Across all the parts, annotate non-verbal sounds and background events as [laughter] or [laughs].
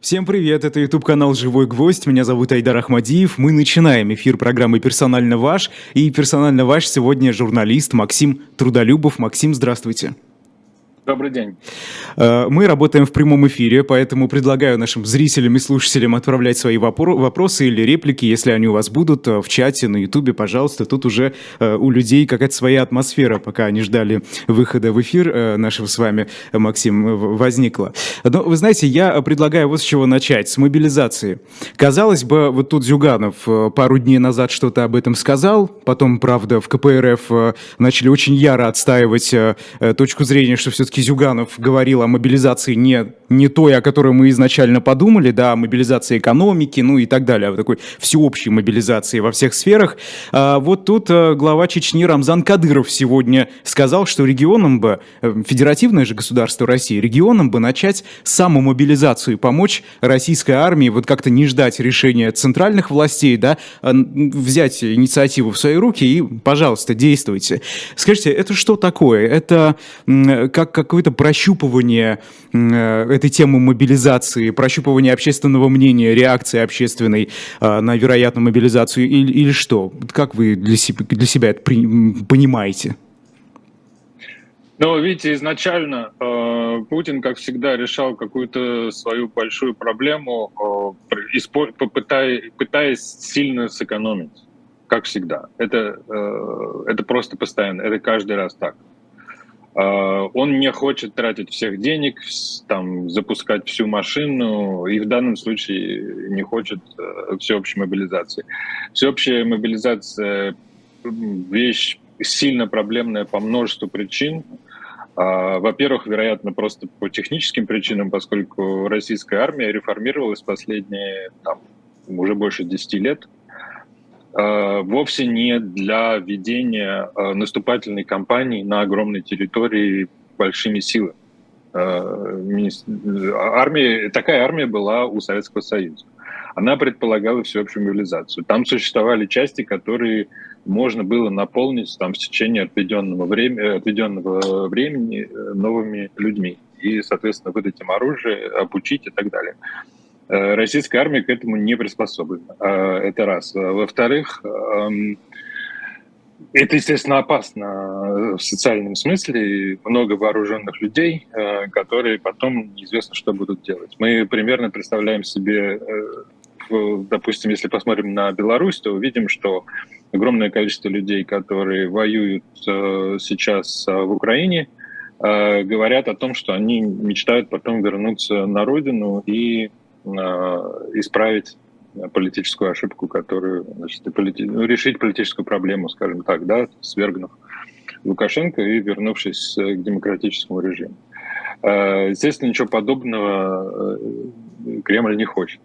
Всем привет, это YouTube канал «Живой гвоздь», меня зовут Айдар Ахмадиев. Мы начинаем эфир программы «Персонально ваш». И персонально ваш сегодня журналист Максим Трудолюбов. Максим, здравствуйте. Добрый день. Э, мы работаем в прямом эфире, поэтому предлагаю нашим зрителям и слушателям отправлять свои вопросы или реплики, если они у вас будут, э, в чате, на ютубе, пожалуйста. Тут уже э, у людей какая-то своя атмосфера, пока они ждали выхода в эфир нашего с вами, Максим, возникла. Но вы знаете, я предлагаю вот с чего начать, с мобилизации. Казалось бы, вот тут Зюганов пару дней назад что-то об этом сказал, потом, правда, в КПРФ начали очень яро отстаивать точку зрения, что все-таки все Зюганов говорил о мобилизации не, не той, о которой мы изначально подумали, да, о мобилизации экономики, ну и так далее, о такой всеобщей мобилизации во всех сферах. А вот тут а, глава Чечни Рамзан Кадыров сегодня сказал, что регионам бы, э, федеративное же государство России, регионам бы начать самомобилизацию и помочь российской армии вот как-то не ждать решения центральных властей, да, а взять инициативу в свои руки и, пожалуйста, действуйте. Скажите, это что такое? Это как, как какое-то прощупывание э, этой темы мобилизации, прощупывание общественного мнения, реакции общественной э, на вероятную мобилизацию или, или что? Как вы для себя, для себя это понимаете? Ну, видите, изначально э, Путин, как всегда, решал какую-то свою большую проблему, э, попытаясь, пытаясь сильно сэкономить, как всегда. Это, э, это просто постоянно, это каждый раз так. А, он не хочет тратить всех денег, там, запускать всю машину, и в данном случае не хочет э, всеобщей мобилизации. Всеобщая мобилизация – вещь сильно проблемная по множеству причин. А, во-первых, вероятно, просто по техническим причинам, поскольку российская армия реформировалась последние там, уже больше 10 лет – Э, вовсе не для ведения э, наступательной кампании на огромной территории большими силами. Э, армия, такая армия была у Советского Союза. Она предполагала всеобщую мобилизацию. Там существовали части, которые можно было наполнить там, в течение отведенного, времени, отведенного времени новыми людьми. И, соответственно, выдать им оружие, обучить и так далее. Э, российская армия к этому не приспособлена. Э, это раз. Во-вторых, эм, это, естественно, опасно в социальном смысле. Много вооруженных людей, э, которые потом неизвестно, что будут делать. Мы примерно представляем себе, допустим, если посмотрим на Беларусь, то увидим, что огромное количество людей, которые воюют сейчас в Украине, говорят о том, что они мечтают потом вернуться на родину и Э, исправить политическую ошибку, которую, значит, полити... ну, решить политическую проблему, скажем так, да, свергнув Лукашенко и вернувшись к демократическому режиму. Э, естественно, ничего подобного э, Кремль не хочет.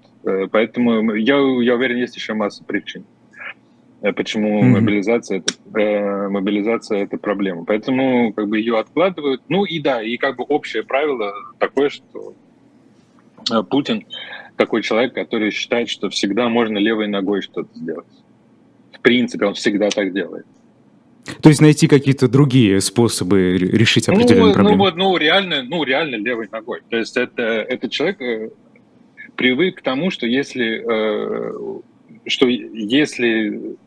Поэтому я, я уверен, есть еще масса причин, почему mm-hmm. мобилизация это мобилизация это проблема. Поэтому как бы ее откладывают. Ну и да, и как бы общее правило такое, что Э, Путин такой человек, который считает, что всегда можно левой ногой что-то сделать. В принципе, он всегда так делает. То есть найти какие-то другие способы решить определенные ну, проблемы? Ну, вот, ну, реально, ну, реально левой ногой. То есть это, это человек э, привык к тому, что если, э, что если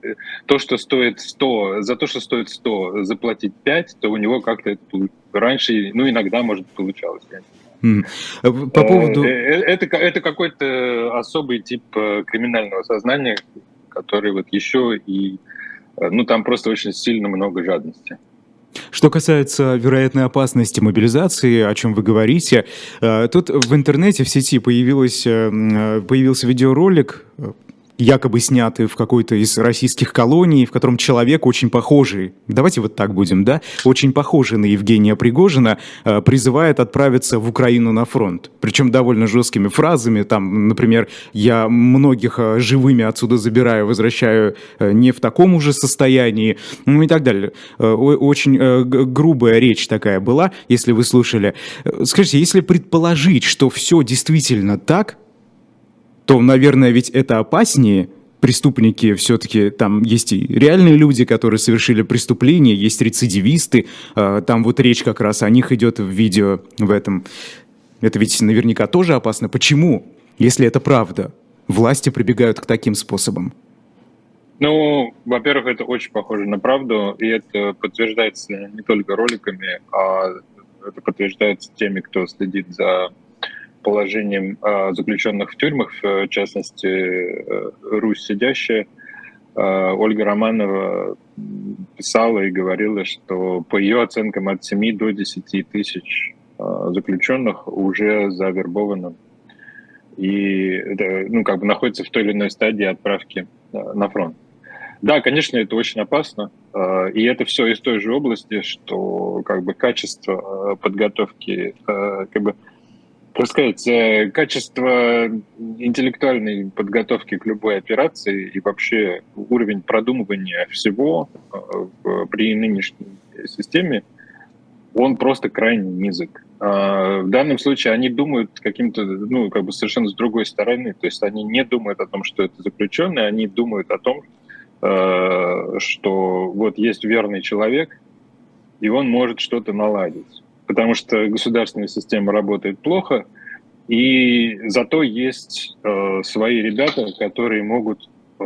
то, что стоит 100, за то, что стоит 100, заплатить 5, то у него как-то это раньше, ну, иногда, может, получалось. Э, по поводу... Э, э, это, это какой-то особый тип криминального сознания, который вот еще и... Ну, там просто очень сильно много жадности. Что касается вероятной опасности мобилизации, о чем вы говорите, тут в интернете, в сети появилось, появился видеоролик, якобы снятый в какой-то из российских колоний, в котором человек очень похожий, давайте вот так будем, да, очень похожий на Евгения Пригожина, э, призывает отправиться в Украину на фронт. Причем довольно жесткими фразами, там, например, я многих э, живыми отсюда забираю, возвращаю э, не в таком уже состоянии, ну и так далее. Очень грубая речь такая была, если вы слушали. Скажите, если предположить, что все действительно так, то, наверное, ведь это опаснее. Преступники все-таки там есть и реальные люди, которые совершили преступление, есть рецидивисты. А, там вот речь как раз о них идет в видео в этом. Это ведь наверняка тоже опасно. Почему? если это правда? Власти прибегают к таким способам. Ну, во-первых, это очень похоже на правду, и это подтверждается не только роликами, а это подтверждается теми, кто следит за положением а, заключенных в тюрьмах, в частности, э, Русь сидящая. А, Ольга Романова писала и говорила, что по ее оценкам от 7 до 10 тысяч а, заключенных уже завербовано и ну, как бы находится в той или иной стадии отправки на фронт. Да, конечно, это очень опасно, и это все из той же области, что как бы качество подготовки, как бы как сказать, э, качество интеллектуальной подготовки к любой операции и вообще уровень продумывания всего э, при нынешней системе, он просто крайне низок. А, в данном случае они думают каким-то, ну, как бы совершенно с другой стороны. То есть они не думают о том, что это заключенные, они думают о том, э, что вот есть верный человек, и он может что-то наладить потому что государственная система работает плохо, и зато есть э, свои ребята, которые могут э,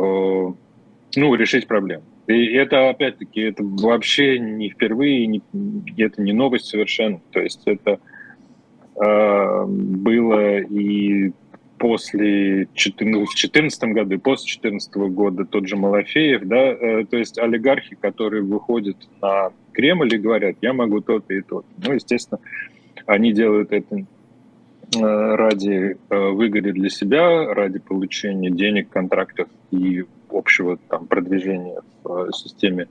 ну, решить проблему. И это, опять-таки, это вообще не впервые, не, это не новость совершенно. То есть это э, было и после ну, в 2014 году, и после 2014 года тот же Малафеев, да, э, то есть олигархи, которые выходят на Кремль и говорят, я могу то-то и то-то. Ну, естественно, они делают это э, ради э, выгоды для себя, ради получения денег, контрактов и общего там продвижения в системе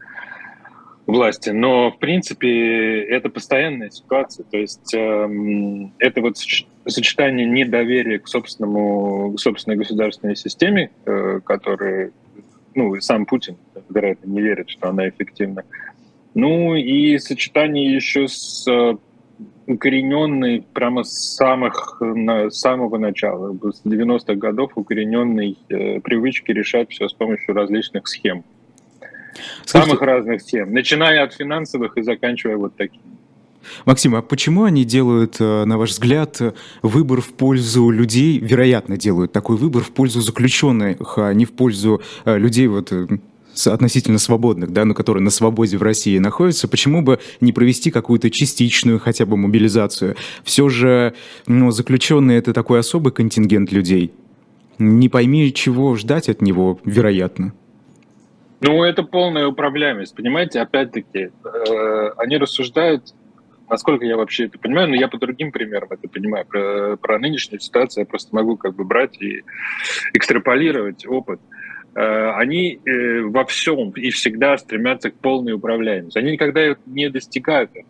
власти. Но, в принципе, это постоянная ситуация. То есть э, это вот сочетание недоверия к, собственному, к собственной государственной системе, э, которая, ну, сам Путин, вероятно, не верит, что она эффективна. Ну и сочетание еще с э, укорененной прямо с самых, на, самого начала, с 90-х годов укорененной э, привычки решать все с помощью различных схем. Скажите, самых разных тем, начиная от финансовых и заканчивая вот такими. Максим, а почему они делают, э, на ваш взгляд, выбор в пользу людей, вероятно, делают такой выбор в пользу заключенных, а не в пользу э, людей вот э, относительно свободных, да, но которые на свободе в России находятся, почему бы не провести какую-то частичную хотя бы мобилизацию? Все же ну, заключенные — это такой особый контингент людей. Не пойми, чего ждать от него, вероятно. Ну, это полная управляемость, понимаете? Опять-таки, э, они рассуждают, насколько я вообще это понимаю, но я по другим примерам это понимаю. Про, про нынешнюю ситуацию я просто могу как бы брать и экстраполировать опыт. Э, они э, во всем и всегда стремятся к полной управляемости. Они никогда не достигают этого,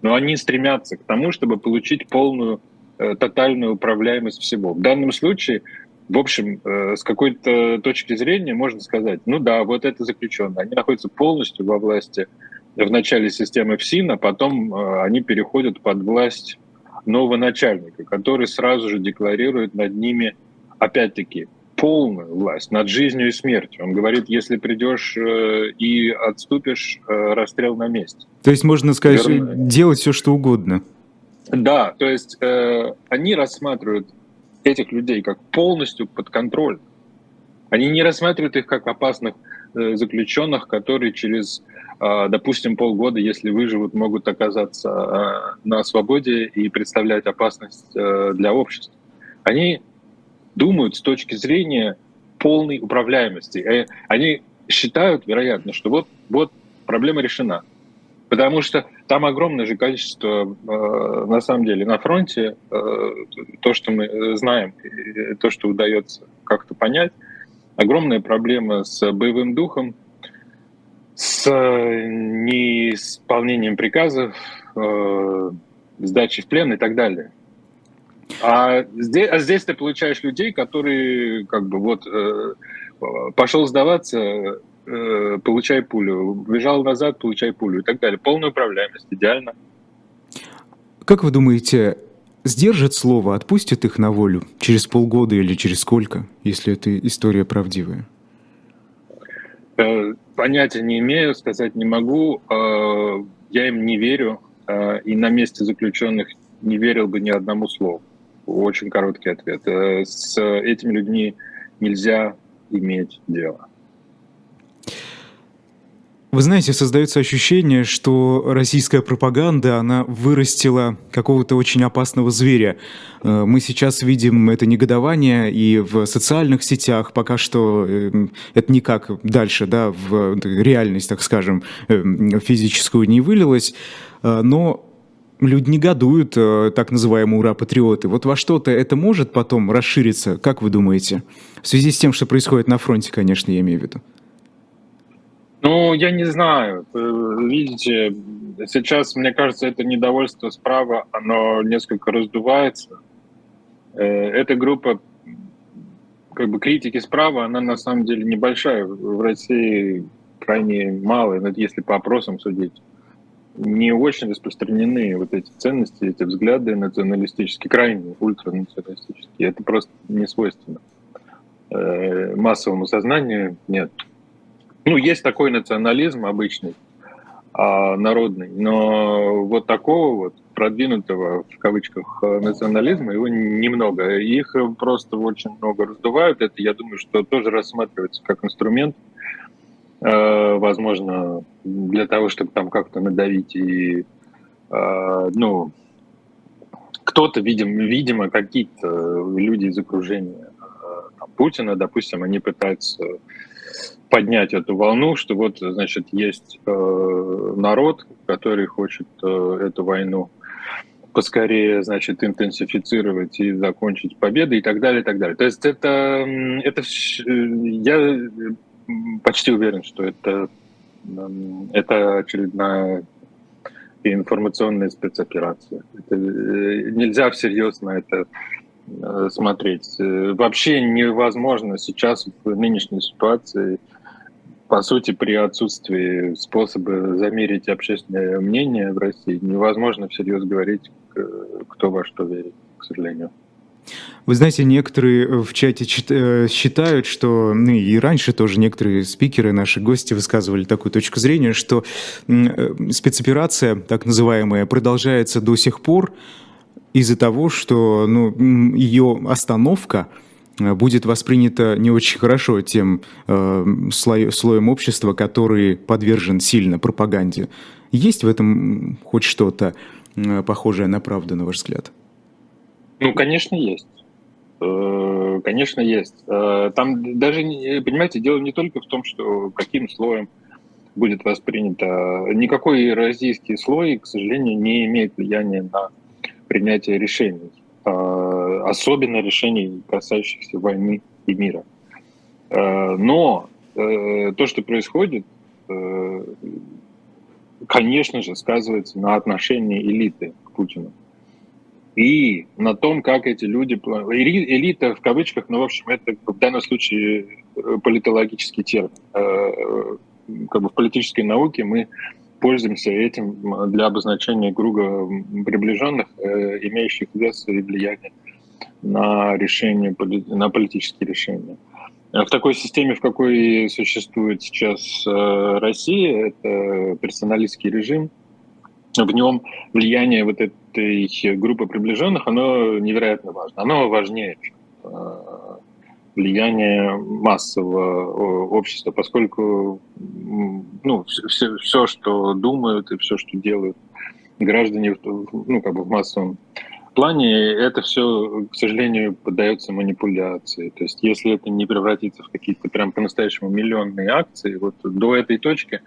но они стремятся к тому, чтобы получить полную, э, тотальную управляемость всего. В данном случае в общем, э, с какой-то точки зрения можно сказать, ну да, вот это заключенные, они находятся полностью во власти в начале системы ФСИН, а потом э, они переходят под власть нового начальника, который сразу же декларирует над ними, опять-таки, полную власть над жизнью и смертью. Он говорит, если придешь э, и отступишь, расстрел на месте. То есть можно сказать, Верно? делать все, что угодно. Да, то есть э, они рассматривают этих людей как полностью под контроль. Они не рассматривают их как опасных э, заключенных, которые через, э, допустим, полгода, если выживут, могут оказаться э, на свободе и представлять опасность э, для общества. Они думают с точки зрения полной управляемости. Э, они считают, вероятно, что вот, вот проблема решена. Потому что там огромное же количество, э, на самом деле, на фронте, э, то, что мы знаем, то, что удается как-то понять, огромная проблема с боевым духом, с неисполнением приказов, э, сдачей в плен и так далее. А здесь, а здесь ты получаешь людей, которые как бы вот пошел сдаваться, э, получай пулю, бежал назад, получай пулю и так далее. Полная управляемость, идеально. Как вы думаете, сдержат слово, отпустят их на волю через полгода или через сколько, если эта история правдивая? Э, понятия не имею, сказать не могу. Э, я им не верю, э, и на месте заключенных не верил бы ни одному слову. Очень короткий ответ. С этими людьми нельзя иметь дело. Вы знаете, создается ощущение, что российская пропаганда, она вырастила какого-то очень опасного зверя. Э, мы сейчас видим это негодование и в социальных сетях, пока что э, это никак дальше, да, в реальность, так скажем, э, физическую не вылилось, но люди негодуют, так называемые ура-патриоты. Вот во что-то это может потом расшириться, как вы думаете? В связи с тем, что происходит на фронте, конечно, я имею в виду. Ну, я не знаю. Э, видите, сейчас, мне кажется, это недовольство справа, оно несколько раздувается. Э, эта группа как бы критики справа, она на самом деле небольшая. В России крайне мало, если по опросам судить. Не очень распространены вот эти ценности, эти взгляды националистические, крайне ультранационалистические. Это просто не свойственно. Э, массовому сознанию нет. Ну, есть такой национализм обычный, а, народный, но вот такого вот продвинутого, в кавычках, национализма, его немного. Их просто очень много раздувают. Это, я думаю, что тоже рассматривается как инструмент, э, возможно, для того, чтобы там как-то надавить и, э, ну, кто-то, видимо, видимо какие-то люди из окружения э, Путина, допустим, они пытаются поднять эту волну, что вот, значит, есть э, народ, который хочет э, эту войну поскорее, значит, интенсифицировать и закончить победой и так далее, и так далее. То есть это, это я почти уверен, что это, это очередная информационная спецоперация. Это, э, нельзя всерьез на это э, смотреть. Э, вообще невозможно сейчас в нынешней ситуации по сути, при отсутствии способа замерить общественное мнение в России, невозможно всерьез говорить, кто во что верит, к сожалению. Вы знаете, некоторые в чате э, считают, что, ну и раньше тоже некоторые спикеры, наши гости высказывали такую точку зрения, что э, спецоперация, так называемая, продолжается до сих пор из-за того, что ну, ее остановка – Э, будет воспринято не очень хорошо тем э, слой, слоем общества, который подвержен сильно пропаганде. Есть в этом хоть что-то э, похожее на правду, на ваш взгляд? Ну, конечно, есть. Э, конечно, есть. Э, там даже, понимаете, дело не только в том, что каким слоем будет воспринято. Никакой российский слой, к сожалению, не имеет влияния на принятие решений. Э, особенно решений, касающихся войны и мира. Э, но э, то, что происходит, конечно же, сказывается на отношении элиты к Путину. И на том, как эти люди... Элита в кавычках, но, в общем, это в данном случае политологический термин. Как бы в политической науке мы пользуемся этим для обозначения круга приближенных, э, имеющих вес и влияние на решение, на политические решения. В такой системе, в какой существует сейчас э, Россия, это персоналистский режим, в нем влияние вот этой группы приближенных, оно невероятно важно. Оно важнее э, влияние массового общества, поскольку ну, все, все, что думают и все, что делают граждане ну, как бы в массовом плане, это все, к сожалению, поддается манипуляции. То есть если это не превратится в какие-то прям по-настоящему миллионные акции, вот до этой точки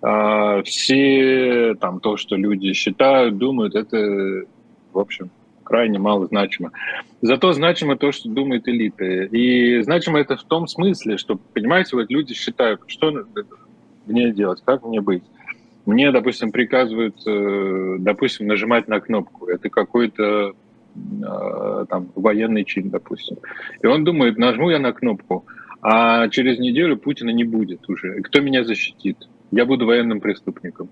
а, все там то, что люди считают, думают, это, в общем, крайне мало значимо. Зато значимо то, что думает элита. И значимо это в том смысле, что, понимаете, вот люди считают, что мне делать, как мне быть. Мне, допустим, приказывают, э, допустим, нажимать на кнопку. Это какой-то э, там военный чин, допустим. И он думает, нажму я на кнопку, а через неделю Путина не будет уже. Кто меня защитит? Я буду военным преступником.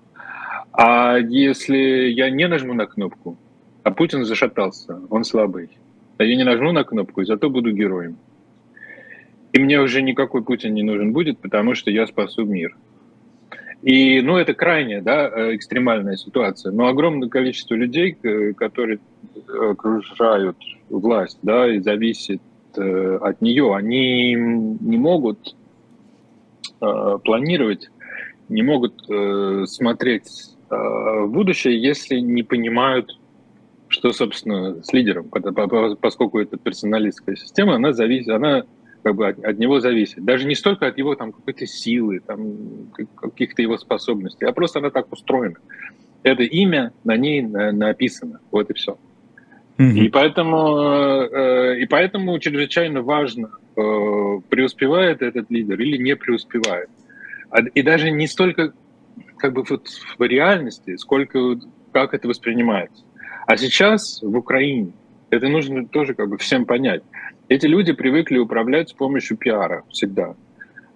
А если я не нажму на кнопку, а Путин зашатался, он слабый. А я не нажму на кнопку, и зато буду героем. И мне уже никакой Путин не нужен будет, потому что я спасу мир. И, ну, это крайняя, да, э, экстремальная ситуация. Но огромное количество людей, которые окружают власть, да, и зависит э, от нее, они не могут э, планировать, не могут э, смотреть э, в будущее, если не понимают, что, собственно, с лидером, поскольку это персоналистская система, она зависит, она как бы от, от него зависит. Даже не столько от его там какой-то силы, там каких-то его способностей, а просто она так устроена. Это имя на ней написано, вот и все. И поэтому, э, и поэтому чрезвычайно важно, э, преуспевает этот лидер или не преуспевает. А, и даже не столько как бы вот в реальности, сколько как это воспринимается. А сейчас в Украине, это нужно тоже как бы всем понять, эти люди привыкли управлять с помощью пиара всегда.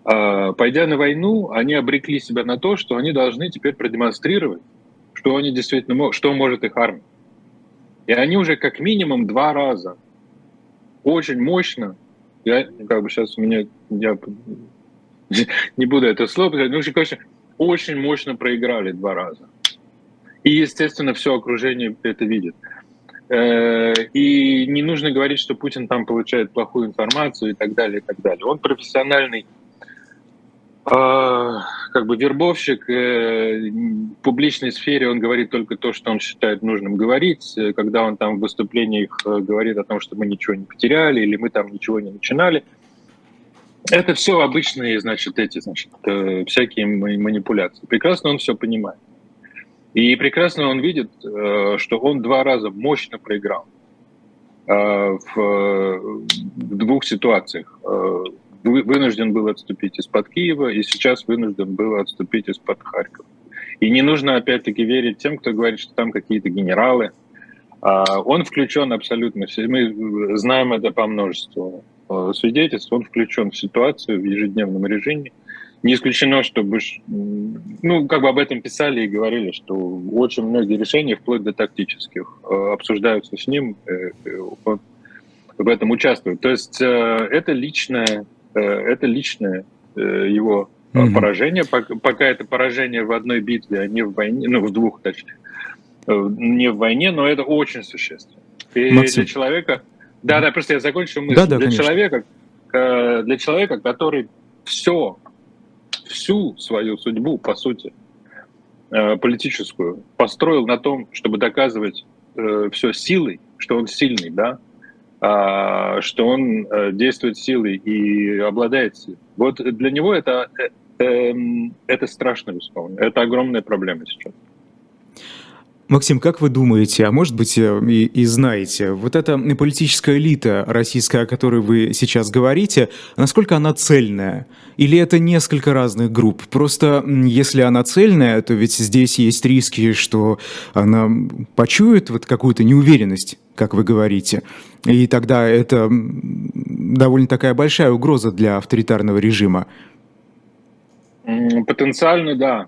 А, пойдя на войну, они обрекли себя на то, что они должны теперь продемонстрировать, что они действительно, что может их армия. И они уже как минимум два раза очень мощно, я как бы сейчас у меня, я не буду это слово но, очень мощно проиграли два раза. И, естественно, все окружение это видит. Э, и не нужно говорить, что Путин там получает плохую информацию и так далее, и так далее. Он профессиональный а, как бы вербовщик э, в публичной сфере он говорит только то, что он считает нужным говорить. Когда он там в выступлениях э, говорит о том, что мы ничего не потеряли или мы там ничего не начинали, это все обычные, значит, эти, значит, э, всякие манипуляции. Прекрасно он все понимает. И прекрасно он видит, что он два раза мощно проиграл в двух ситуациях вынужден был отступить из-под Киева, и сейчас вынужден был отступить из-под Харькова. И не нужно опять-таки верить тем, кто говорит, что там какие-то генералы. А, он включен абсолютно. Мы знаем это по множеству э, свидетельств. Он включен в ситуацию в ежедневном режиме. Не исключено, чтобы, ну, как бы об этом писали и говорили, что очень многие решения, вплоть до тактических, э, обсуждаются с ним, э, он в этом участвует. То есть это личное Э, это личное э, его mm-hmm. поражение, пока это поражение в одной битве, а не в войне, ну, в двух, точнее, не в войне, но это очень существенно. И Максим. для человека... Да, да, просто я закончу мысль. Да, да, для, человека, для человека, который все, всю свою судьбу, по сути, политическую, построил на том, чтобы доказывать все силой, что он сильный, да, а, что он э, действует силой и обладает силой. Вот для него это, э, эм, это страшно бесспорно. Это огромная проблема сейчас. Максим, как вы думаете, а может быть э, и, и знаете, вот эта политическая элита российская, о которой вы сейчас говорите, насколько она цельная? Или это несколько разных групп? Просто если она цельная, то ведь здесь есть риски, что она почует вот какую-то неуверенность, как вы говорите. И тогда это довольно такая большая угроза для авторитарного режима. Потенциально, да.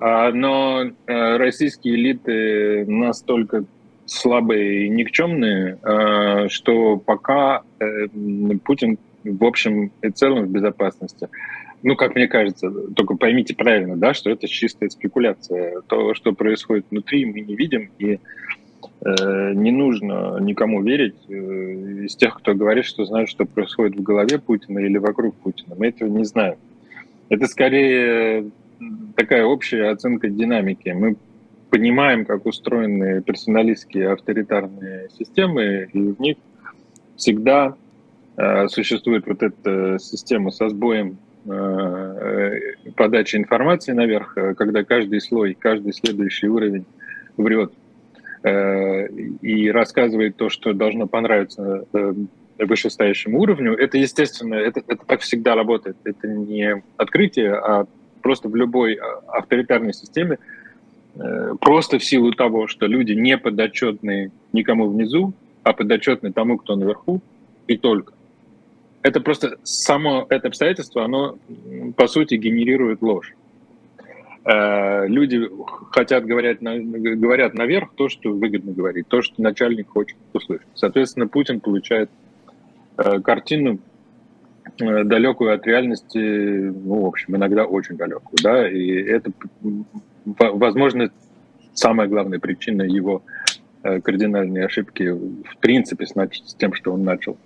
А, но э, российские элиты настолько слабые и никчемные, э, что пока э, Путин в общем и целом в безопасности. Ну, как мне кажется, только поймите правильно, да, что это чистая спекуляция. То, что происходит внутри, мы не видим, и э, не нужно никому верить э, из тех, кто говорит, что знают, что происходит в голове Путина или вокруг Путина. Мы этого не знаем. Это скорее такая общая оценка динамики. Мы понимаем, как устроены персоналистские авторитарные системы, и в них всегда э, существует вот эта система со сбоем э, подачи информации наверх, э, когда каждый слой, каждый следующий уровень врет э, и рассказывает то, что должно понравиться э, вышестоящему уровню. Это, естественно, это, это так всегда работает. Это не открытие, а просто в любой а, авторитарной системе, э, просто в силу того, что люди не подотчетны никому внизу, а подотчетны тому, кто наверху, и только. Это просто само это обстоятельство, оно по сути генерирует ложь. Э, люди хотят говорить, говорят наверх то, что выгодно говорить, то, что начальник хочет услышать. Соответственно, Путин получает э, картину далекую от реальности, ну, в общем, иногда очень далекую, да, и это, возможно, самая главная причина его кардинальной ошибки в принципе с, с тем, что он начал.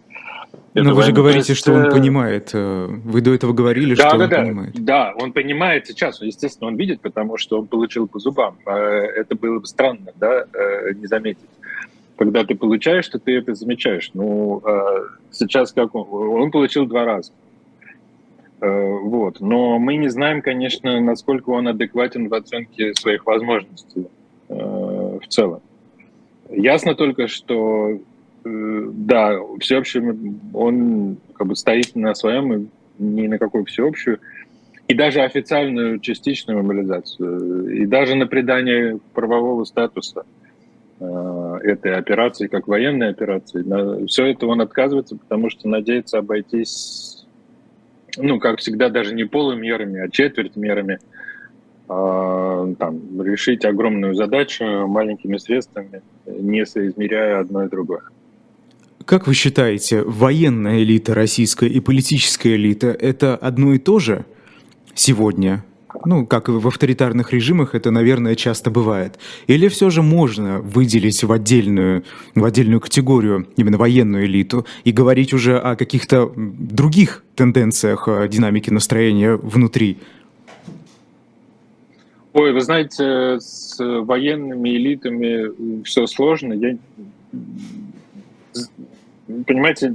Но вы же говорите, есть, что он понимает. Вы до этого говорили, да, что да, он да, понимает. Да, он понимает сейчас. Естественно, он видит, потому что он получил по зубам. Это было бы странно, да, не заметить когда ты получаешь, то ты это замечаешь. Ну, а, сейчас как он, он получил два раза. Э, вот. Но мы не знаем, конечно, насколько он адекватен в оценке своих возможностей э, в целом. Ясно только, что э, да, всеобщем он как бы стоит на своем и ни на какую всеобщую, и даже официальную частичную мобилизацию, и даже на придание правового статуса – этой операции, как военной операции. Все это он отказывается, потому что надеется обойтись, ну, как всегда, даже не полумерами, а четверть мерами, а, там, решить огромную задачу маленькими средствами, не соизмеряя одно и другое. Как вы считаете, военная элита российская и политическая элита – это одно и то же сегодня? Ну, как и в авторитарных режимах это, наверное, часто бывает? Или все же можно выделить в отдельную, в отдельную категорию именно военную элиту и говорить уже о каких-то других тенденциях э, динамики настроения внутри? Ой, вы знаете, с военными элитами все сложно. Я, понимаете,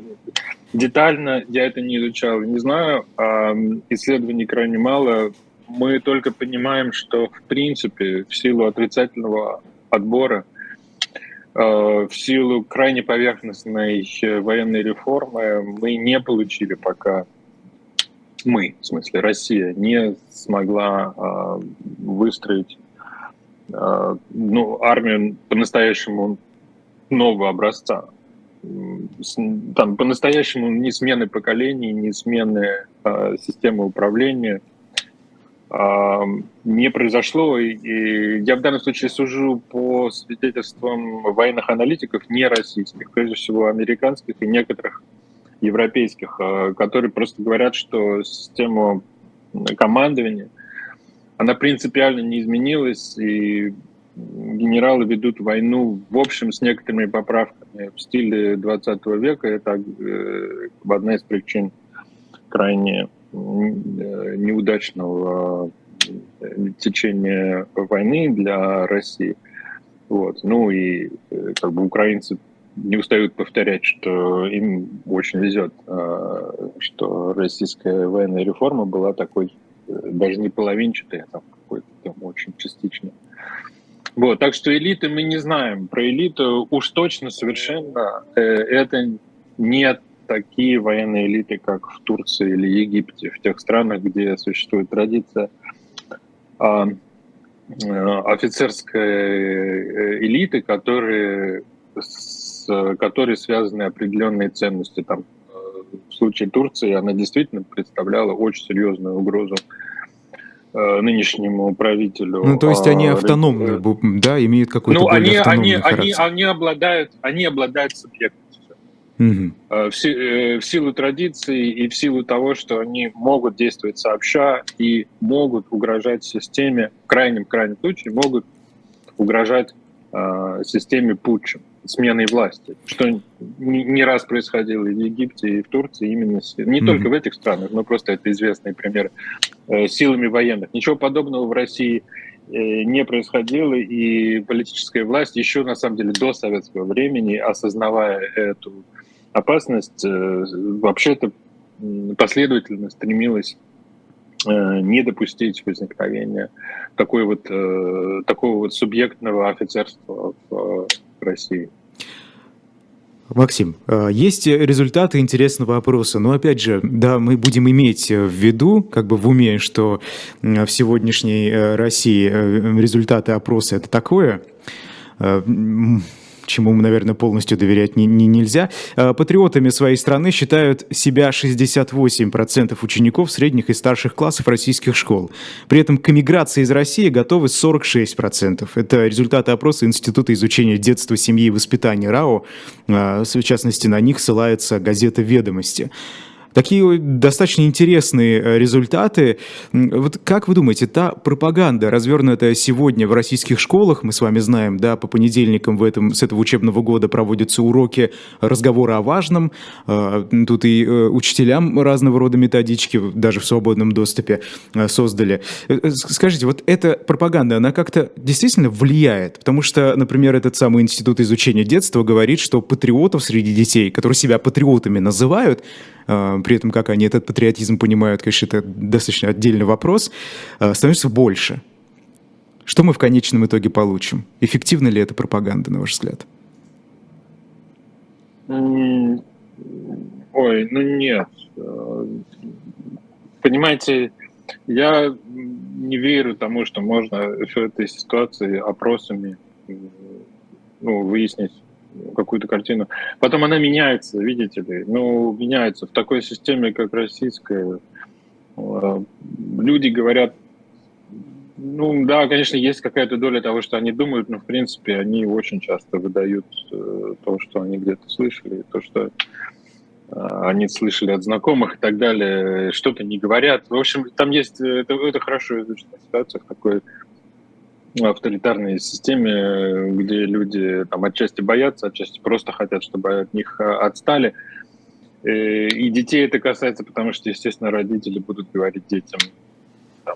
детально я это не изучал, не знаю. А исследований крайне мало мы только понимаем, что в принципе в силу отрицательного отбора, э, в силу крайне поверхностной военной реформы мы не получили пока, мы, в смысле Россия, не смогла э, выстроить э, ну, армию по-настоящему нового образца. Там по-настоящему ни смены поколений, ни смены системы управления – не произошло. И я в данном случае сужу по свидетельствам военных аналитиков не российских, прежде всего американских и некоторых европейских, а, которые просто говорят, что система командования, она принципиально не изменилась, и генералы ведут войну, в общем, с некоторыми поправками в стиле 20 века. Это э, одна из причин крайне неудачного э, течения войны для России. Вот. Ну и э, как бы украинцы не устают повторять, что им очень везет, что российская военная реформа была такой даже не половинчатой, а там какой-то там очень частичной. Вот, так что элиты мы не знаем. Про элиту уж точно совершенно это не такие военные элиты, как в Турции или Египте, в тех странах, где существует традиция а, э, офицерской э, элиты, которые, с которой связаны определенные ценности. Там, э, в случае Турции она действительно представляла очень серьезную угрозу нынешнему правителю. Ну, то есть они а, автономны, да, имеют какой-то ну, более они, они, они, они обладают, они обладают субъектом Угу. В, в силу традиций и в силу того, что они могут действовать сообща и могут угрожать системе, в крайнем-крайнем случае, могут угрожать э, системе путчем, сменой власти, что не, не раз происходило и в Египте, и в Турции, именно не mm только в этих странах, но просто это известный пример э, силами военных. Ничего подобного в России не происходило, и политическая власть еще, на самом деле, до советского времени, осознавая эту опасность э, вообще-то последовательно стремилась э, не допустить возникновения такой вот, э, такого вот субъектного офицерства в России. Максим, есть результаты интересного опроса, но опять же, да, мы будем иметь в виду, как бы в уме, что в сегодняшней России результаты опроса это такое, чему, наверное, полностью доверять не, не, нельзя. А, патриотами своей страны считают себя 68% учеников средних и старших классов российских школ. При этом к эмиграции из России готовы 46%. Это результаты опроса Института изучения детства, семьи и воспитания РАО. А, в частности, на них ссылается газета «Ведомости». Такие достаточно интересные э, результаты. Вот как вы думаете, та пропаганда, развернутая сегодня в российских школах, мы с вами знаем, да, по понедельникам в этом, с этого учебного года проводятся уроки разговора о важном, э, тут и э, учителям разного рода методички даже в свободном доступе создали. Скажите, вот эта пропаганда, она как-то действительно влияет? Потому что, например, этот самый институт изучения детства говорит, что патриотов среди детей, которые себя патриотами называют, при этом как они этот патриотизм понимают, конечно, это достаточно отдельный вопрос, а, становится больше. Что мы в конечном итоге получим? Эффективна ли эта пропаганда, на ваш взгляд? Ой, ну нет. Понимаете, я не верю тому, что можно в этой ситуации опросами ну, выяснить какую-то картину. Потом она меняется, видите ли. Ну, меняется. В такой системе, как российская, э, люди говорят, ну да, конечно, есть какая-то доля того, что они думают, но в принципе они очень часто выдают э, то, что они где-то слышали, то, что э, они слышали от знакомых и так далее, что-то не говорят. В общем, там есть, это, это хорошо изученная ситуация в такой авторитарной системе, где люди там отчасти боятся, отчасти просто хотят, чтобы от них а, отстали. Э, и детей это касается, потому что, естественно, родители будут говорить детям, там,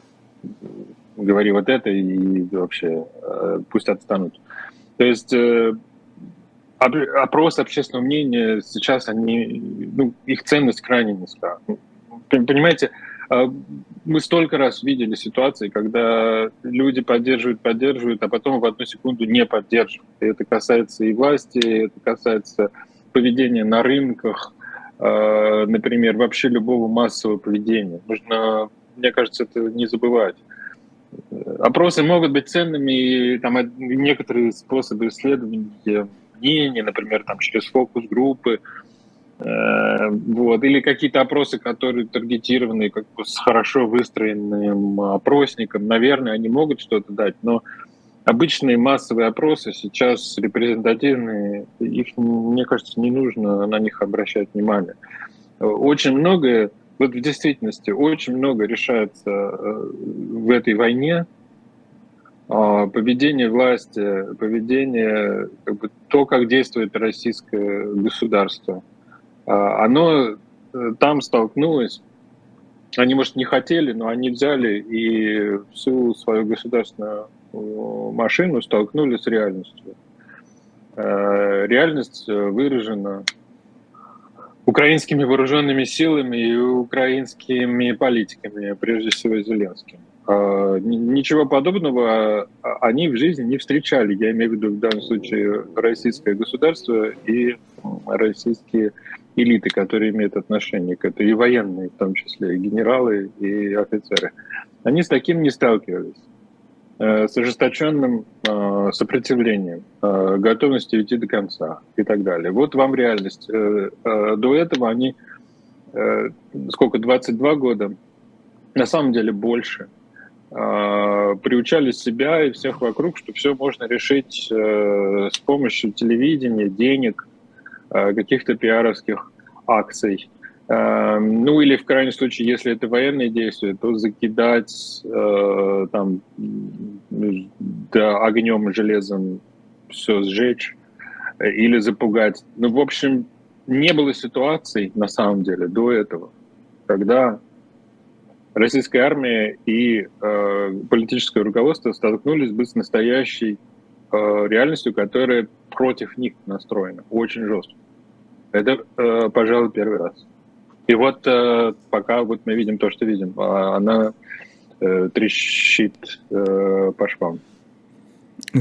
говори вот это и вообще э, пусть отстанут. То есть э, опрос общественного мнения сейчас они, ну, их ценность крайне низка. Понимаете, мы столько раз видели ситуации, когда люди поддерживают, поддерживают, а потом в одну секунду не поддерживают. И это касается и власти, это касается поведения на рынках, а, например, вообще любого массового поведения. Нужно, мне кажется, это не забывать. Опросы могут быть ценными, и там некоторые способы исследования мнений, например, там через фокус-группы, вот, или какие-то опросы, которые таргетированы как бы с хорошо выстроенным опросником, наверное, они могут что-то дать, но обычные массовые опросы сейчас репрезентативные, их, мне кажется, не нужно на них обращать внимание. Очень многое, вот в действительности, очень много решается э, в этой войне, а, поведение власти, поведение, как бы, то, как действует российское государство – оно э, там столкнулось, они, может, не хотели, но они взяли и всю свою государственную э, машину столкнули с реальностью. Э, реальность выражена украинскими вооруженными силами и украинскими политиками, прежде всего Зеленским. А, ничего подобного а, они в жизни не встречали. Я имею в виду в данном случае российское государство и российские элиты, которые имеют отношение к этой, и военные в том числе, и генералы, и офицеры. Они с таким не сталкивались э, с ожесточенным э, сопротивлением, э, готовностью идти до конца и так далее. Вот вам реальность. До этого они, сколько, 22 года, на самом деле больше, приучали себя и всех вокруг, что все можно решить с помощью телевидения, денег, каких-то пиаровских акций. Эм, ну или в крайнем случае, если это военные действия, то закидать э, там да, огнем, железом все сжечь э, или запугать. Ну, в общем, не было ситуаций на самом деле до этого, когда российская армия и э, политическое руководство столкнулись бы с настоящей э, реальностью, которая против них настроена, очень жестко. Это, э, пожалуй, первый раз. И вот э, пока вот мы видим то, что видим, а она трещит по швам.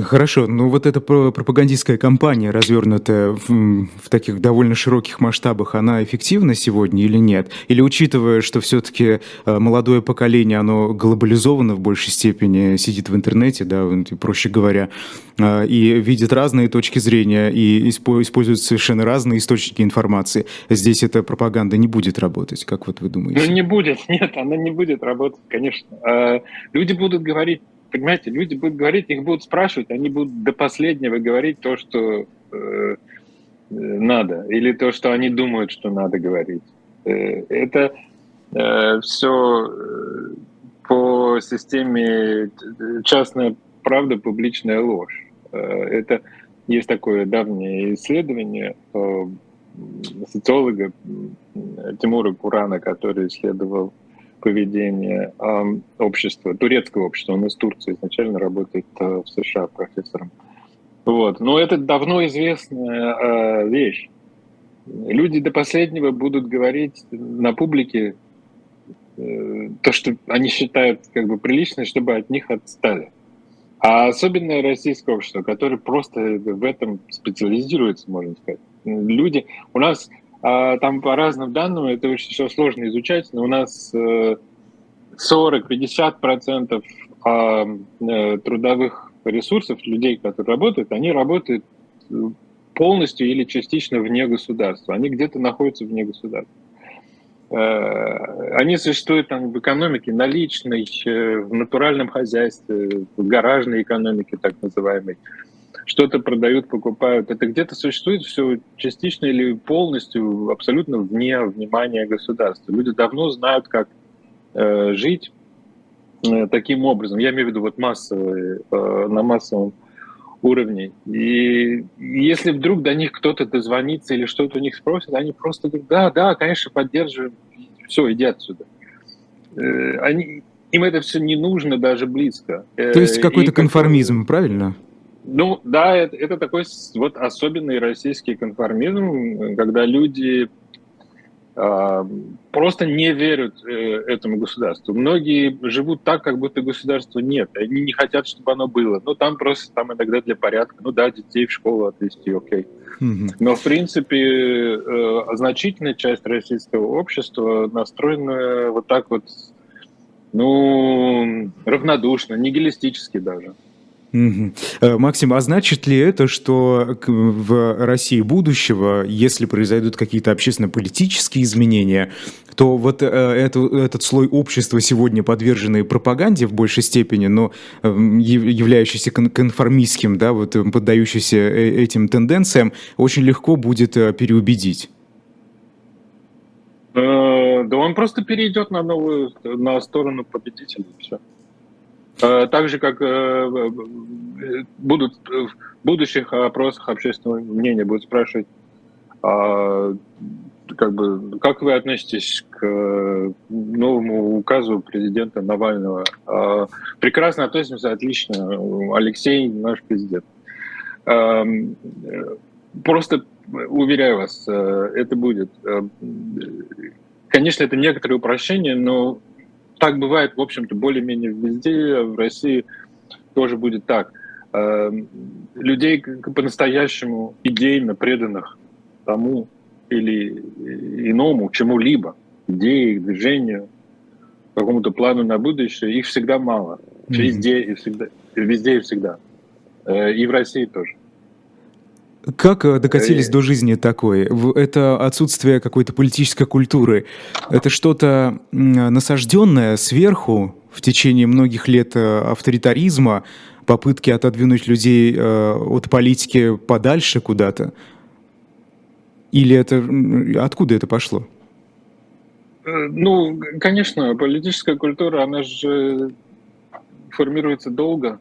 Хорошо, ну вот эта пропагандистская кампания, развернутая в, в таких довольно широких масштабах, она эффективна сегодня или нет? Или учитывая, что все-таки э, молодое поколение, оно глобализовано в большей степени, сидит в интернете, да, проще говоря, э, и видит разные точки зрения, и использует совершенно разные источники информации, здесь эта пропаганда не будет работать, как вот вы думаете? Ну не будет, [laughs] нет, она не будет работать, конечно. А, люди будут говорить понимаете, люди будут говорить, их будут спрашивать, они будут до последнего говорить то, что э, надо, или то, что они думают, что надо говорить. Это все по системе частная правда, публичная ложь. Это есть такое давнее исследование социолога Тимура Курана, который исследовал поведение э, общества, турецкого общества. Он из Турции изначально работает э, в США профессором. Вот. Но это давно известная э, вещь. Люди до последнего будут говорить на публике э, то, что они считают как бы прилично, чтобы от них отстали. А особенно российское общество, которое просто в этом специализируется, можно сказать. Люди, у нас а, там по разным данным, это очень все сложно изучать, но у нас 40-50% а, э, трудовых ресурсов людей, которые работают, они работают полностью или частично вне государства. Они где-то находятся вне государства. Э, они существуют там в экономике наличной, э, в натуральном хозяйстве, в гаражной экономике так называемой. Что-то продают, покупают. Это где-то существует все частично или полностью, абсолютно вне внимания государства. Люди давно знают, как э, жить э, таким образом. Я имею в виду вот массовые, э, на массовом уровне. И если вдруг до них кто-то дозвонится или что-то у них спросит, они просто говорят, да, да, конечно, поддерживаем, все, иди отсюда. Э, они, им это все не нужно даже близко. Э, То есть какой-то конформизм, как... правильно? Ну да, это, это такой вот особенный российский конформизм, когда люди а, просто не верят э, этому государству. Многие живут так, как будто государства нет. Они не хотят, чтобы оно было. Ну, там просто там иногда для порядка. Ну да, детей в школу отвезти, окей. Но, в принципе, э, значительная часть российского общества настроена вот так вот, ну, равнодушно, нигилистически даже. Угу. Максим, а значит ли это, что в России будущего, если произойдут какие-то общественно-политические изменения, то вот э, это, этот слой общества, сегодня подверженный пропаганде в большей степени, но эм, являющийся конформистским, да, вот поддающийся этим тенденциям, очень легко будет переубедить? Да он просто перейдет на новую, на сторону победителя, все. Э, так же, как э, будут в будущих опросах общественного мнения будут спрашивать, а, как бы, как вы относитесь к новому указу президента Навального? А, прекрасно относимся, отлично. Алексей наш президент. Эм, просто уверяю вас, э, это будет. Конечно, это некоторые упрощения, но так бывает, в общем-то, более-менее везде, в России тоже будет так. Эм, людей по-настоящему идейно преданных тому или иному, чему-либо, идее, движению, какому-то плану на будущее, их всегда мало. Везде и всегда. Везде и всегда. Э, и в России тоже. Как э, докатились до жизни такой? Это отсутствие какой-то политической культуры. Это что-то насажденное сверху в течение многих лет э, авторитаризма, попытки отодвинуть людей э, от политики подальше куда-то? Или это откуда это пошло? Ну, конечно, политическая культура, она же формируется долго.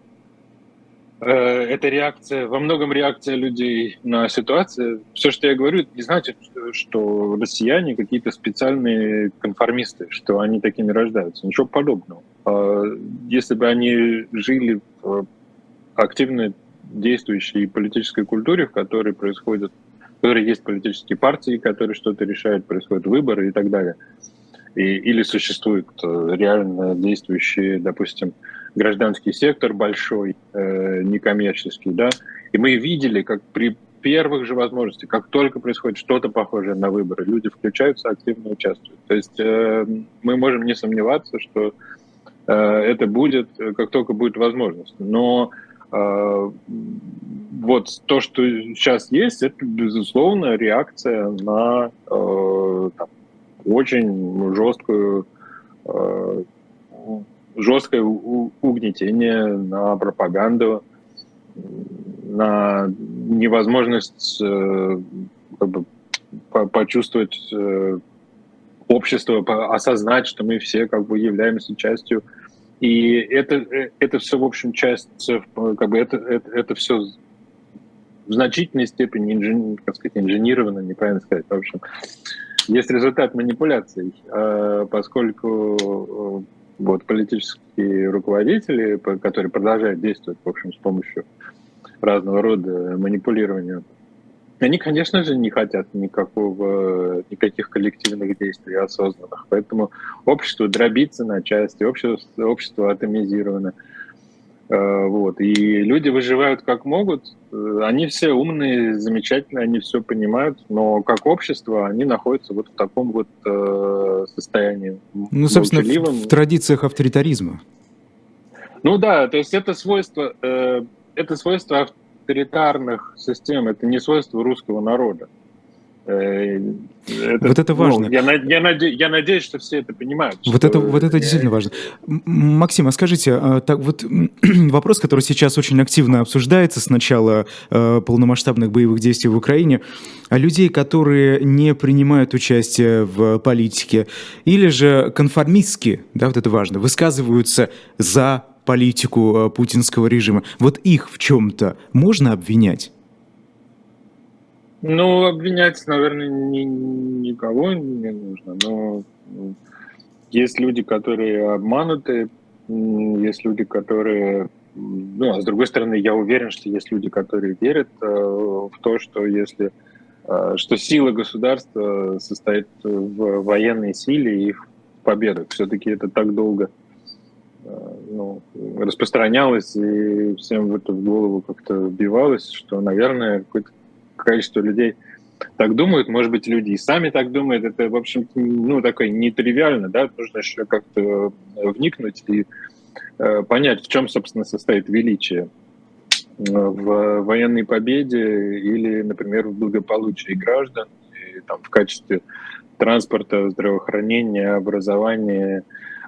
Э, это реакция, во многом реакция людей на ситуацию. Все, что я говорю, не значит, что россияне какие-то специальные конформисты, что они такими рождаются. Ничего подобного. А если бы они жили в активной действующей политической культуре, в которой происходят, в которой есть политические партии, которые что-то решают, происходят выборы и так далее, и, или существуют э, реально действующие, допустим, гражданский сектор большой, э, некоммерческий, да, и мы видели, как при первых же возможностях, как только происходит что-то похожее на выборы, люди включаются, активно участвуют. То есть э, мы можем не сомневаться, что э, это будет, как только будет возможность. Но э, вот то, что сейчас есть, это, безусловно, реакция на э, там, очень жесткую э, жесткое угнетение, на пропаганду, на невозможность э, как бы, почувствовать э, общества, осознать, что мы все как бы являемся частью. И это, э, это все, в общем, часть, как бы это, это, это все в значительной степени инжен, как сказать, инженировано, неправильно сказать. В общем, есть результат манипуляций, поскольку вот политические руководители, которые продолжают действовать, в общем, с помощью разного рода манипулирования они, конечно же, не хотят никакого, никаких коллективных действий осознанных. Поэтому общество дробится на части, общество, общество атомизировано. Э, вот. И люди выживают как могут. Они все умные, замечательные, они все понимают, но как общество они находятся вот в таком вот э, состоянии. Ну, собственно, в, в традициях авторитаризма. Ну да, то есть это свойство, э, это свойство авторитарных систем, это не свойство русского народа. Э, это, вот это ну, важно. Ну, я, я, наде, я надеюсь, что все это понимают. Вот это, вот это действительно важно. Максим, а скажите, а, так вот [clears throat] вопрос, который сейчас очень активно обсуждается с начала э, полномасштабных боевых действий в Украине, а людей, которые не принимают участие в политике, или же конформистски, да, вот это важно, высказываются за политику э, путинского режима. Вот их в чем-то можно обвинять? Ну, обвинять, наверное, ни, никого не нужно, но ну, есть люди, которые обмануты, есть люди, которые... Ну, а с другой стороны, я уверен, что есть люди, которые верят э, в то, что если э, что сила государства состоит в военной силе и в победах. Все-таки это так долго ну, распространялось и всем в это в голову как-то вбивалось, что, наверное, какое-то количество людей так думают, может быть, люди и сами так думают, это, в общем, ну, такое нетривиально, да, нужно еще как-то вникнуть и э, понять, в чем, собственно, состоит величие в военной победе или, например, в благополучии граждан, и, там, в качестве транспорта, здравоохранения, образования,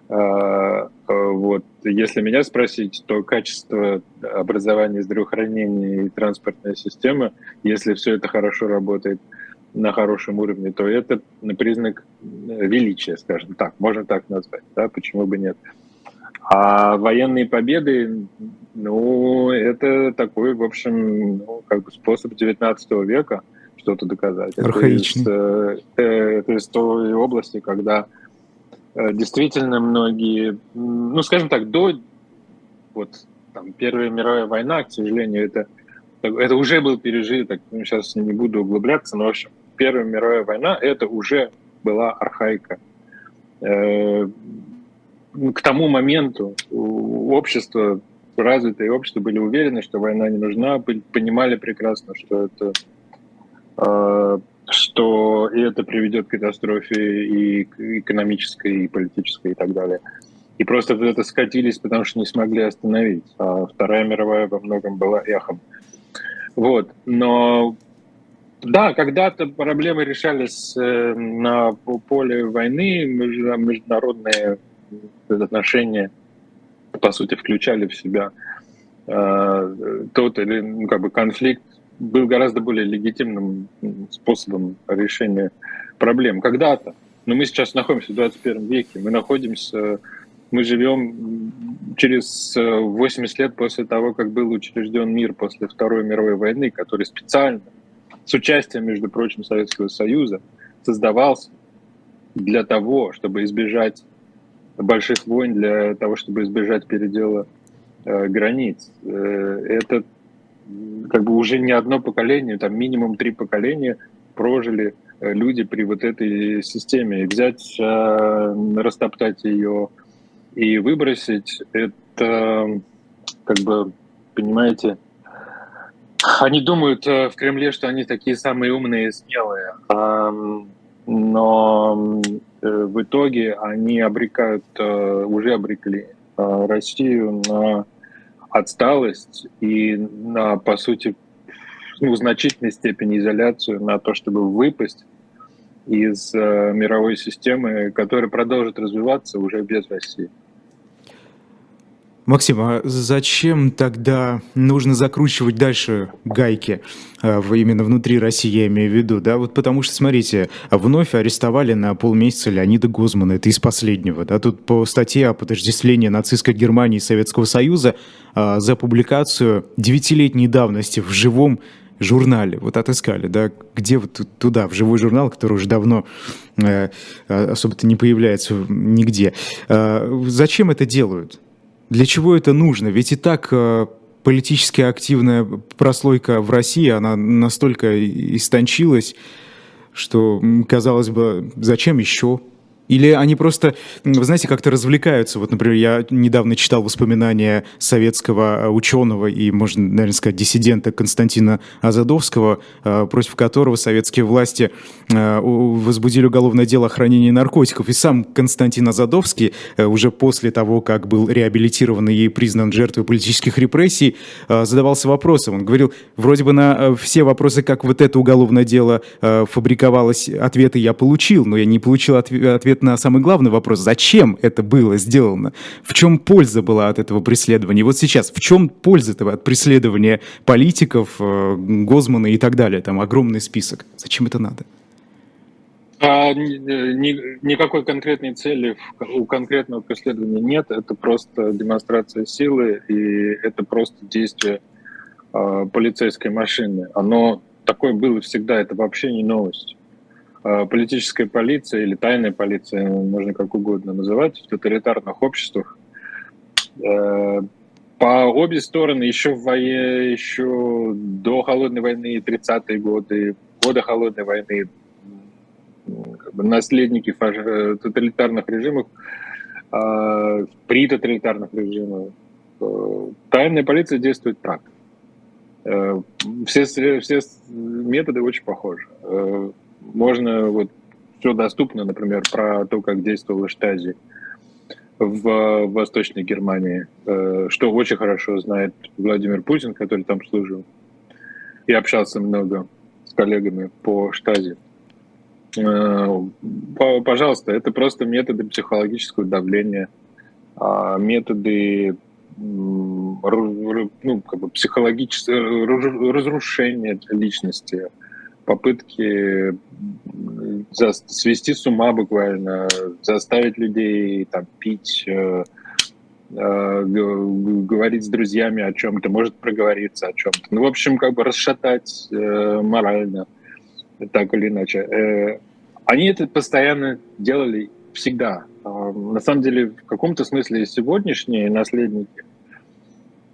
вот. Если меня спросить, то качество образования, здравоохранения и транспортная система, если все это хорошо работает на хорошем уровне, то это признак величия, скажем так, можно так назвать, да, почему бы нет. А военные победы, ну, это такой, в общем, ну, как бы способ 19 века что-то доказать. Архаичный. Это из, э, это из той области, когда Э, действительно многие, ну, скажем так, до вот там, Первая мировая война, к сожалению, это, это уже был пережиток, ну, сейчас не буду углубляться, но, в общем, Первая мировая война, это уже была архаика. Э, к тому моменту общество, развитое общество были уверены, что война не нужна, понимали прекрасно, что это э, что это приведет к катастрофе и экономической, и политической, и так далее. И просто в это скатились, потому что не смогли остановить. А Вторая мировая во многом была эхом. Вот. Но да, когда-то проблемы решались э, на поле войны, международные отношения, по сути, включали в себя э, тот или ну, как бы конфликт был гораздо более легитимным способом решения проблем когда-то. Но мы сейчас находимся в 21 веке, мы находимся, мы живем через 80 лет после того, как был учрежден мир после Второй мировой войны, который специально, с участием, между прочим, Советского Союза, создавался для того, чтобы избежать больших войн, для того, чтобы избежать передела э, границ. Э, этот как бы уже не одно поколение, там минимум три поколения прожили э, люди при вот этой системе. И взять, э, растоптать ее и выбросить, это как бы, понимаете, они думают э, в Кремле, что они такие самые умные и смелые, но в итоге они обрекают, уже обрекли Россию на отсталость и на, по сути, ну, в значительной степени изоляцию на то, чтобы выпасть из э, мировой системы, которая продолжит развиваться уже без России. Максим, а зачем тогда нужно закручивать дальше гайки а, именно внутри России, я имею в виду, да? Вот потому что, смотрите, вновь арестовали на полмесяца Леонида Гозмана, это из последнего, да? Тут по статье о подождествлении нацистской Германии и Советского Союза а, за публикацию девятилетней давности в живом журнале, вот отыскали, да, где вот туда, в живой журнал, который уже давно э, особо-то не появляется нигде. Э, зачем это делают? Для чего это нужно? Ведь и так э, политически активная прослойка в России, она настолько истончилась, что, казалось бы, зачем еще? Или они просто, вы знаете, как-то развлекаются. Вот, например, я недавно читал воспоминания советского э, ученого и, можно, наверное, сказать, диссидента Константина Азадовского, э, против которого советские власти э, возбудили уголовное дело о хранении наркотиков. И сам Константин Азадовский уже после того, как был реабилитирован и признан жертвой политических репрессий, задавался вопросом. Он говорил, вроде бы на все вопросы, как вот это уголовное дело фабриковалось, ответы я получил, но я не получил ответ ответ на самый главный вопрос, зачем это было сделано, в чем польза была от этого преследования. И вот сейчас, в чем польза этого от преследования политиков, э, Гозмана и так далее, там огромный список. Зачем это надо? А, ни, никакой конкретной цели у конкретного преследования нет, это просто демонстрация силы и это просто действие э, полицейской машины. Оно такое было всегда, это вообще не новость. Э, политическая полиция или тайная полиция, можно как угодно называть, в тоталитарных обществах. Э, по обе стороны еще, в вое, еще до Холодной войны, 30-е годы, годы Холодной войны, как бы наследники э, тоталитарных режимов, при тоталитарных режимах, тайная полиция действует так. Все, все методы очень похожи можно вот все доступно, например, про то, как действовала Штази в Восточной Германии, э, что очень хорошо знает Владимир Путин, который там служил, и общался много с коллегами по Штази. Э, пожалуйста, это просто методы психологического давления, а методы ну, как бы психологического разрушения личности, попытки свести с ума буквально, заставить людей там пить, э, э, говорить с друзьями о чем-то, может проговориться о чем-то. Ну, в общем, как бы расшатать э, морально, так или иначе. Э, они это постоянно делали всегда. Э, на самом деле, в каком-то смысле сегодняшние наследники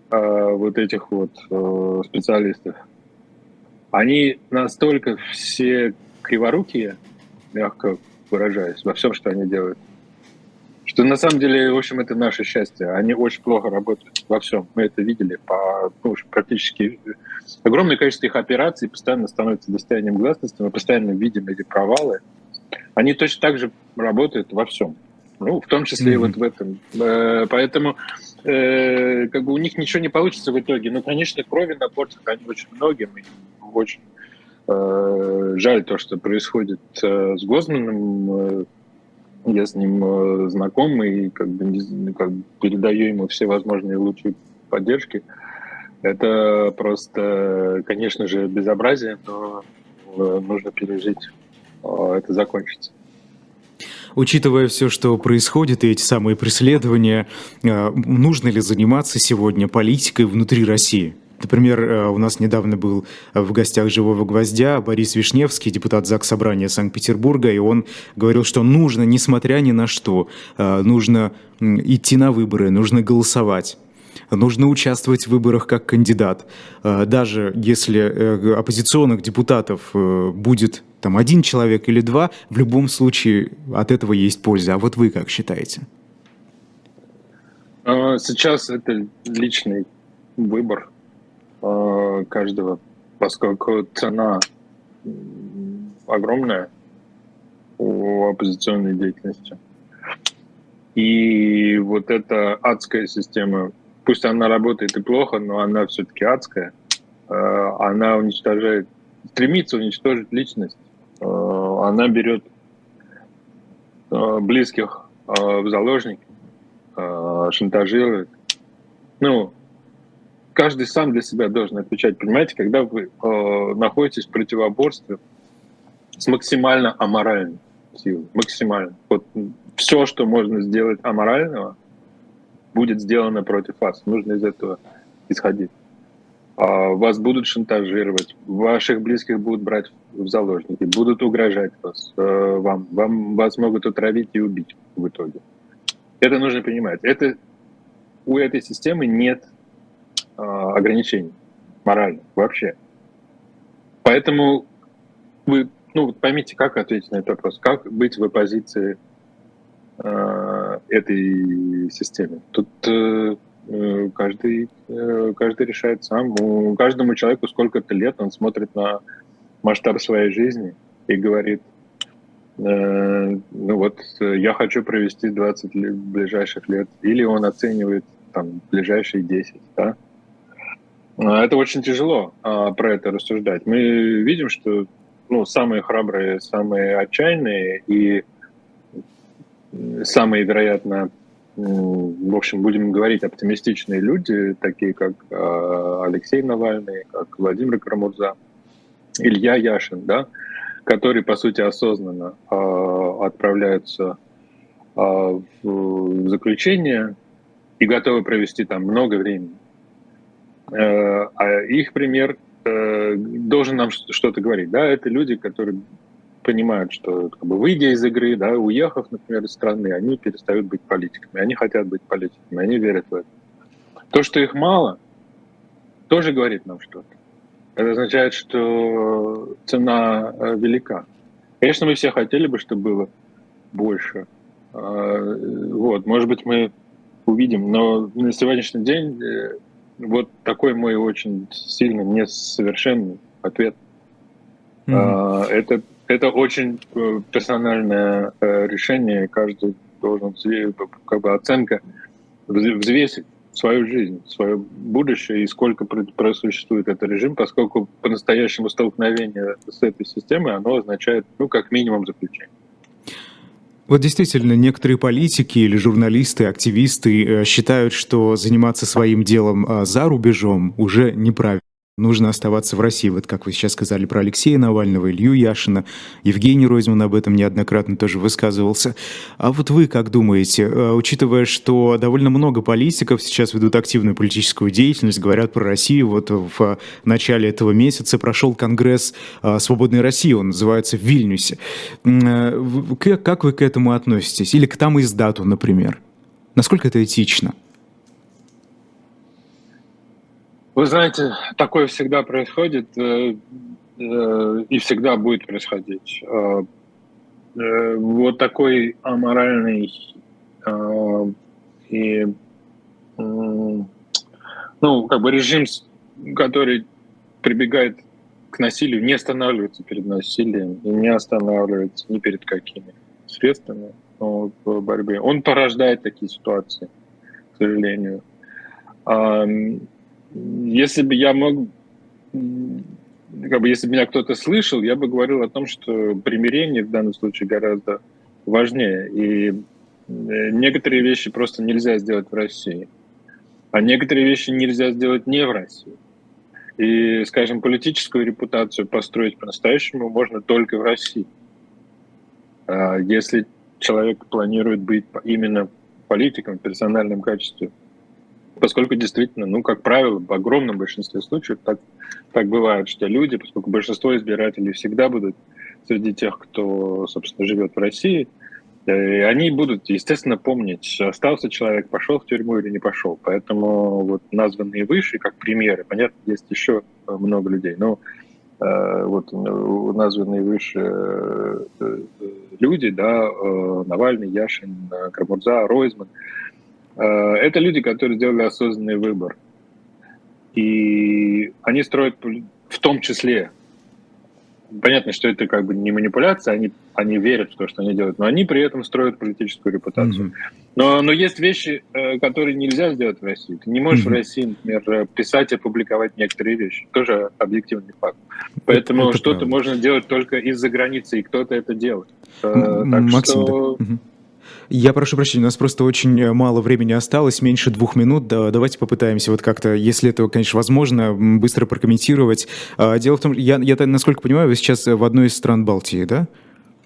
э, вот этих вот э, специалистов, они настолько все криворукие, мягко выражаясь, во всем, что они делают, что на самом деле, в общем, это наше счастье. Они очень плохо работают во всем. Мы это видели по ну, практически огромное количество их операций постоянно становится достоянием гласности, мы постоянно видим эти провалы. Они точно так же работают во всем. Ну, в том числе mm-hmm. и вот в этом. Э, поэтому э, как бы у них ничего не получится в итоге. Но, конечно, крови на портах они очень многим, и очень э, жаль то, что происходит э, с Гозманом. Э, я с ним э, знаком и как бы, как бы передаю ему все возможные лучшие поддержки. Это просто, конечно же, безобразие, но э, нужно пережить. Э, это закончится учитывая все, что происходит, и эти самые преследования, э, нужно ли заниматься сегодня политикой внутри России? Например, э, у нас недавно был в гостях «Живого гвоздя» Борис Вишневский, депутат ЗАГС Собрания Санкт-Петербурга, и он говорил, что нужно, несмотря ни на что, э, нужно идти на выборы, нужно голосовать нужно участвовать в выборах как кандидат. Даже если оппозиционных депутатов будет там один человек или два, в любом случае от этого есть польза. А вот вы как считаете? Сейчас это личный выбор Э, каждого, поскольку цена огромная у оппозиционной деятельности. И вот эта адская система, пусть она работает и плохо, но она все-таки адская, э, она уничтожает, стремится уничтожить личность. Э, она берет близких в заложники, шантажирует, ну, каждый сам для себя должен отвечать. Понимаете, когда вы э, находитесь в противоборстве с максимально аморальной силой, максимально. Вот все, что можно сделать аморального, будет сделано против вас. Нужно из этого исходить. А, вас будут шантажировать, ваших близких будут брать в заложники, будут угрожать вас, э, вам, вам, вас могут отравить и убить в итоге. Это нужно понимать. Это, у этой системы нет а, ограничений моральных вообще. Поэтому вы ну, поймите, как ответить на этот вопрос, как быть в оппозиции э, этой системе. Тут э, каждый, э, каждый решает сам. У каждому человеку сколько-то лет он смотрит на масштаб своей жизни и говорит, э, ну вот, я хочу провести 20 лет, ближайших лет. Или он оценивает там ближайшие 10, да? А, это очень тяжело а, про это рассуждать. Мы видим, что ну, самые храбрые, самые отчаянные и самые, вероятно, в общем, будем говорить, оптимистичные люди, такие как э, Алексей Навальный, как Владимир Карамурза, Илья Яшин, да, которые, по сути, осознанно э, отправляются э, в заключение и готовы провести там много времени. А их пример должен нам что-то говорить. Да, это люди, которые понимают, что как бы, выйдя из игры, да, уехав, например, из страны, они перестают быть политиками, они хотят быть политиками, они верят в это. То, что их мало, тоже говорит нам что-то. Это означает, что цена э, велика. Конечно, мы все хотели бы, чтобы было больше. А, вот, может быть, мы увидим, но на сегодняшний день э, вот такой мой очень сильный, несовершенный ответ. Mm-hmm. Это, это очень э, персональное э, решение, каждый должен как бы оценка взвесить свою жизнь, свое будущее и сколько просуществует этот режим, поскольку по-настоящему столкновение с этой системой, оно означает, ну, как минимум, заключение. Вот действительно, некоторые политики или журналисты, активисты э, считают, что заниматься своим делом а, за рубежом уже неправильно нужно оставаться в России. Вот как вы сейчас сказали про Алексея Навального, Илью Яшина, Евгений Ройзман об этом неоднократно тоже высказывался. А вот вы как думаете, э, учитывая, что довольно много политиков сейчас ведут активную политическую деятельность, говорят про Россию, вот в начале этого месяца прошел Конгресс э, Свободной России, он называется в Вильнюсе. Э, как вы к этому относитесь? Или к тому издату, например? Насколько это этично? Вы знаете, такое всегда происходит э, э, и всегда будет происходить. Э, вот такой аморальный и ну, как бы режим, который прибегает к насилию, не останавливается перед насилием и не останавливается ни перед какими средствами в борьбе. Он порождает такие ситуации, к сожалению. Если бы я мог, как бы, если бы меня кто-то слышал, я бы говорил о том, что примирение в данном случае гораздо важнее. И э, некоторые вещи просто нельзя сделать в России, а некоторые вещи нельзя сделать не в России. И, скажем, политическую репутацию построить по-настоящему можно только в России. А если человек планирует быть именно политиком в персональном качестве, поскольку действительно, ну, как правило, в огромном большинстве случаев так, так бывает, что люди, поскольку большинство избирателей всегда будут среди тех, кто, собственно, живет в России, э, они будут, естественно, помнить, остался человек, пошел в тюрьму или не пошел. Поэтому вот названные выше, как примеры, понятно, есть еще много людей, но э, вот названные выше э, люди, да, Навальный, Яшин, Крамурза, Ройзман – Э, это люди, которые сделали осознанный выбор. И они строят в том числе понятно, что это как бы не манипуляция, они, они верят в то, что они делают, но они при этом строят политическую репутацию. Mm-hmm. Но, но есть вещи, э, которые нельзя сделать в России. Ты не можешь mm-hmm. в России, например, писать и публиковать некоторые вещи. Тоже объективный факт. Поэтому это что-то можно делать только из-за границы, и кто-то это делает. Так Максим, что... да. Я прошу прощения, у нас просто очень э, мало времени осталось, меньше двух минут. Да, давайте попытаемся вот как-то, если это, конечно, возможно, быстро прокомментировать. А, дело в том, я, я насколько понимаю, вы сейчас в одной из стран Балтии, да?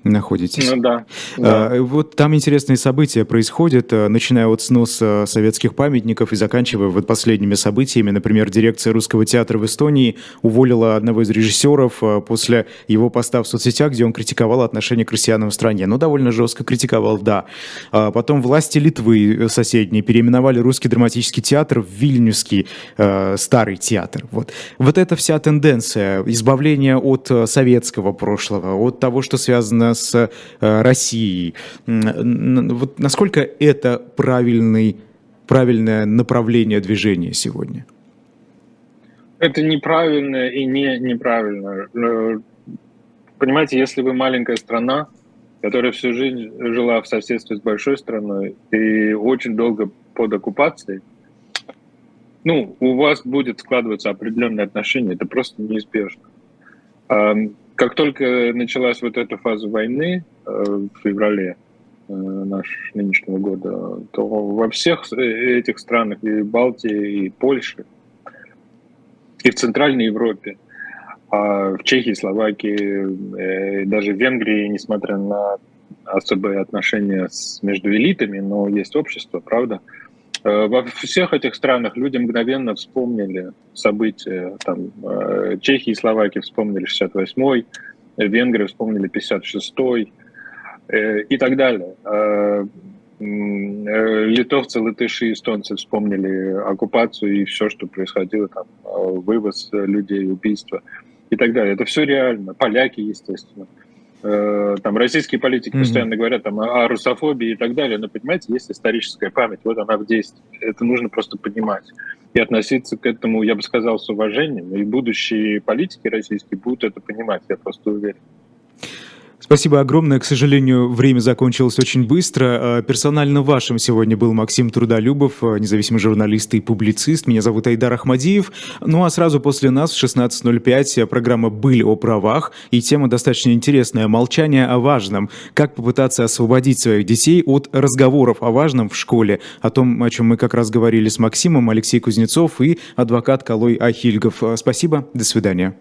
Находитесь. Ну да. да. А, вот там интересные события происходят, а, начиная от сноса советских памятников и заканчивая вот последними событиями. Например, дирекция русского театра в Эстонии уволила одного из режиссеров а, после его поста в соцсетях, где он критиковал отношение к россиянам в стране. Ну, довольно жестко критиковал, да. А потом власти Литвы э, соседние переименовали русский драматический театр в Вильнюсский э, старый театр. Вот. вот эта вся тенденция избавления от э, советского прошлого, от того, что связано с э, Россией. Вот насколько это правильный, правильное направление движения сегодня? Это неправильно и не неправильно. Э, понимаете, если вы маленькая страна, которая всю жизнь жила в соседстве с большой страной и очень долго под оккупацией, ну, у вас будет складываться определенные отношения, это просто неизбежно. Как только началась вот эта фаза войны э, в феврале э, нашего нынешнего года, то во всех э, этих странах, и Балтии, и Польше, и в Центральной Европе, а в Чехии, Словакии, даже в Венгрии, несмотря на особые отношения с, между элитами, но есть общество, правда, во всех этих странах люди мгновенно вспомнили события. Там, э, Чехии и Словакии вспомнили 68-й, Венгрия вспомнили 56-й э, и так далее. Литовцы, латыши, эстонцы вспомнили оккупацию и все, что происходило, там, вывоз людей, убийства и так далее. Это все реально. Поляки, естественно. Э, там российские политики mm-hmm. постоянно говорят там, о русофобии и так далее, но понимаете, есть историческая память, вот она в действии. Это нужно просто понимать и относиться к этому, я бы сказал, с уважением. И будущие политики российские будут это понимать, я просто уверен. Спасибо огромное. К сожалению, время закончилось очень быстро. А, персонально вашим сегодня был Максим Трудолюбов, а, независимый журналист и публицист. Меня зовут Айдар Ахмадиев. Ну а сразу после нас в 16.05 программа «Быль о правах» и тема достаточно интересная «Молчание о важном». Как попытаться освободить своих детей от разговоров о важном в школе. О том, о чем мы как раз говорили с Максимом, Алексей Кузнецов и адвокат Калой Ахильгов. Спасибо, до свидания.